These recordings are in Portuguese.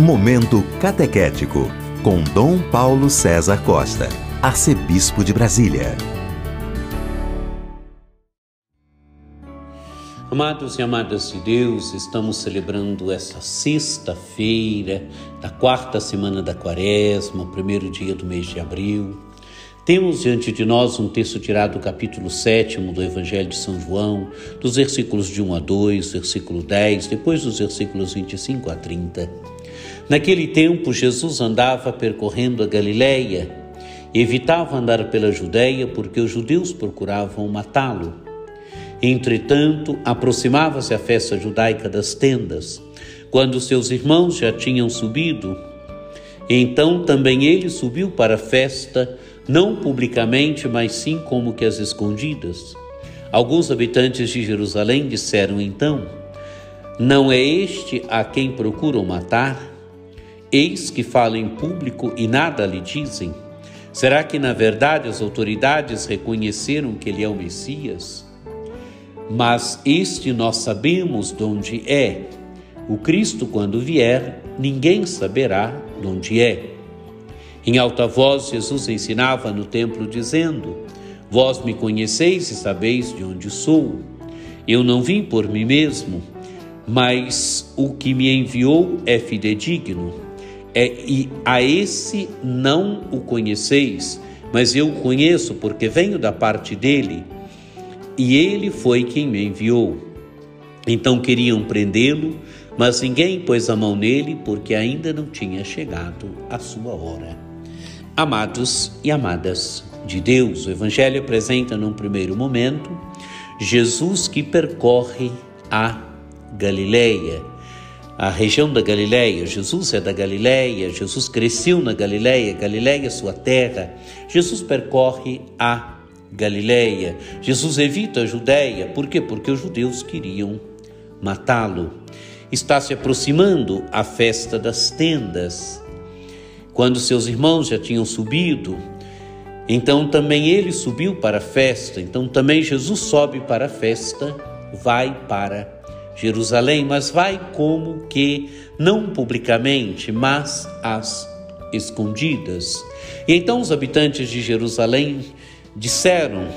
Momento Catequético, com Dom Paulo César Costa, Arcebispo de Brasília. Amados e amadas de Deus, estamos celebrando esta sexta-feira da quarta semana da quaresma, primeiro dia do mês de abril. Temos diante de nós um texto tirado do capítulo 7 do Evangelho de São João, dos versículos de 1 a 2, versículo 10, depois dos versículos 25 a 30. Naquele tempo, Jesus andava percorrendo a Galiléia e evitava andar pela Judéia porque os judeus procuravam matá-lo. Entretanto, aproximava-se a festa judaica das tendas, quando seus irmãos já tinham subido. Então também ele subiu para a festa, não publicamente, mas sim como que às escondidas. Alguns habitantes de Jerusalém disseram então: Não é este a quem procuram matar? Eis que fala em público e nada lhe dizem. Será que na verdade as autoridades reconheceram que ele é o Messias? Mas este nós sabemos de onde é. O Cristo, quando vier, ninguém saberá de onde é. Em alta voz, Jesus ensinava no templo, dizendo: Vós me conheceis e sabeis de onde sou. Eu não vim por mim mesmo, mas o que me enviou é fidedigno é, e a esse não o conheceis, mas eu o conheço porque venho da parte dele, e ele foi quem me enviou. Então queriam prendê-lo, mas ninguém pôs a mão nele porque ainda não tinha chegado a sua hora. Amados e amadas de Deus, o Evangelho apresenta num primeiro momento Jesus que percorre a Galileia a região da Galileia. Jesus é da Galileia, Jesus cresceu na Galileia, Galileia é sua terra. Jesus percorre a Galileia. Jesus evita a Judéia. Por quê? Porque os judeus queriam matá-lo. Está se aproximando a festa das tendas. Quando seus irmãos já tinham subido, então também ele subiu para a festa. Então também Jesus sobe para a festa, vai para Jerusalém, mas vai como que não publicamente, mas às escondidas. E então os habitantes de Jerusalém disseram: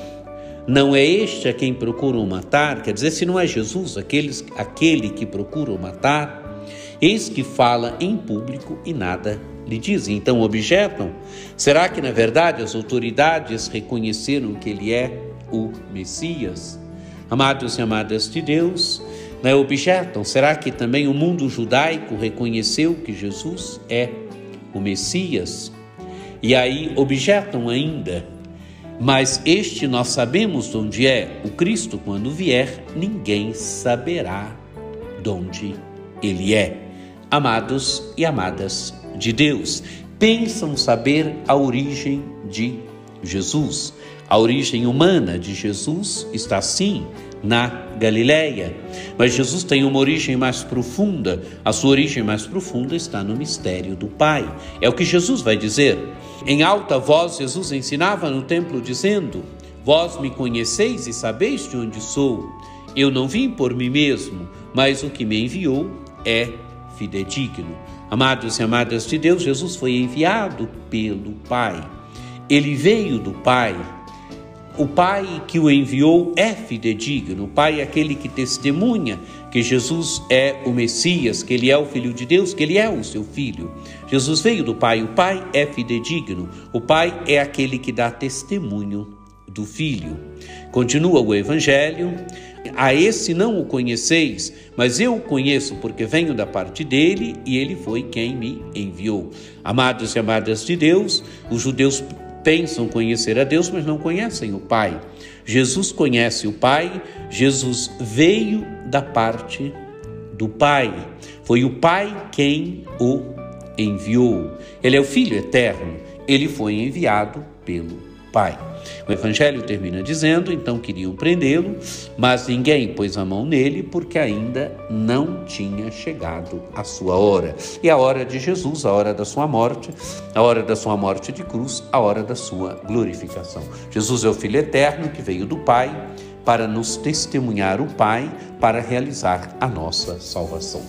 Não é este a quem procuram matar? Quer dizer, se não é Jesus, aqueles, aquele que procuram matar, eis que fala em público e nada lhe dizem. Então objetam: será que na verdade as autoridades reconheceram que ele é o Messias? Amados e amadas de Deus, né, objetam: será que também o mundo judaico reconheceu que Jesus é o Messias? E aí objetam ainda: mas este nós sabemos onde é, o Cristo, quando vier, ninguém saberá de onde ele é. Amados e amadas de Deus, pensam saber a origem de Jesus. A origem humana de Jesus está sim na Galileia. Mas Jesus tem uma origem mais profunda. A sua origem mais profunda está no mistério do Pai. É o que Jesus vai dizer. Em alta voz, Jesus ensinava no templo, dizendo: Vós me conheceis e sabeis de onde sou. Eu não vim por mim mesmo, mas o que me enviou é fidedigno. Amados e amadas de Deus, Jesus foi enviado pelo Pai. Ele veio do Pai o Pai que o enviou é fidedigno, o Pai é aquele que testemunha que Jesus é o Messias, que ele é o Filho de Deus, que ele é o seu Filho. Jesus veio do Pai, o Pai é fidedigno, o Pai é aquele que dá testemunho do Filho. Continua o Evangelho, a esse não o conheceis, mas eu o conheço porque venho da parte dele e ele foi quem me enviou. Amados e amadas de Deus, os judeus pensam conhecer a Deus, mas não conhecem o Pai. Jesus conhece o Pai, Jesus veio da parte do Pai. Foi o Pai quem o enviou. Ele é o Filho eterno, ele foi enviado pelo Pai. O Evangelho termina dizendo: então queriam prendê-lo, mas ninguém pôs a mão nele porque ainda não tinha chegado a sua hora. E a hora de Jesus, a hora da sua morte, a hora da sua morte de cruz, a hora da sua glorificação. Jesus é o Filho eterno que veio do Pai para nos testemunhar o Pai, para realizar a nossa salvação.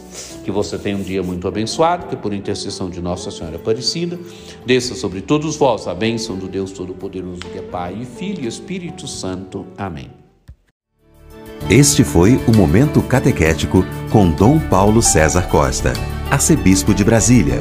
Que você tenha um dia muito abençoado, que por intercessão de Nossa Senhora Aparecida, desça sobre todos vós a bênção do Deus Todo-Poderoso, que é Pai e Filho e Espírito Santo. Amém. Este foi o Momento Catequético com Dom Paulo César Costa, arcebispo de Brasília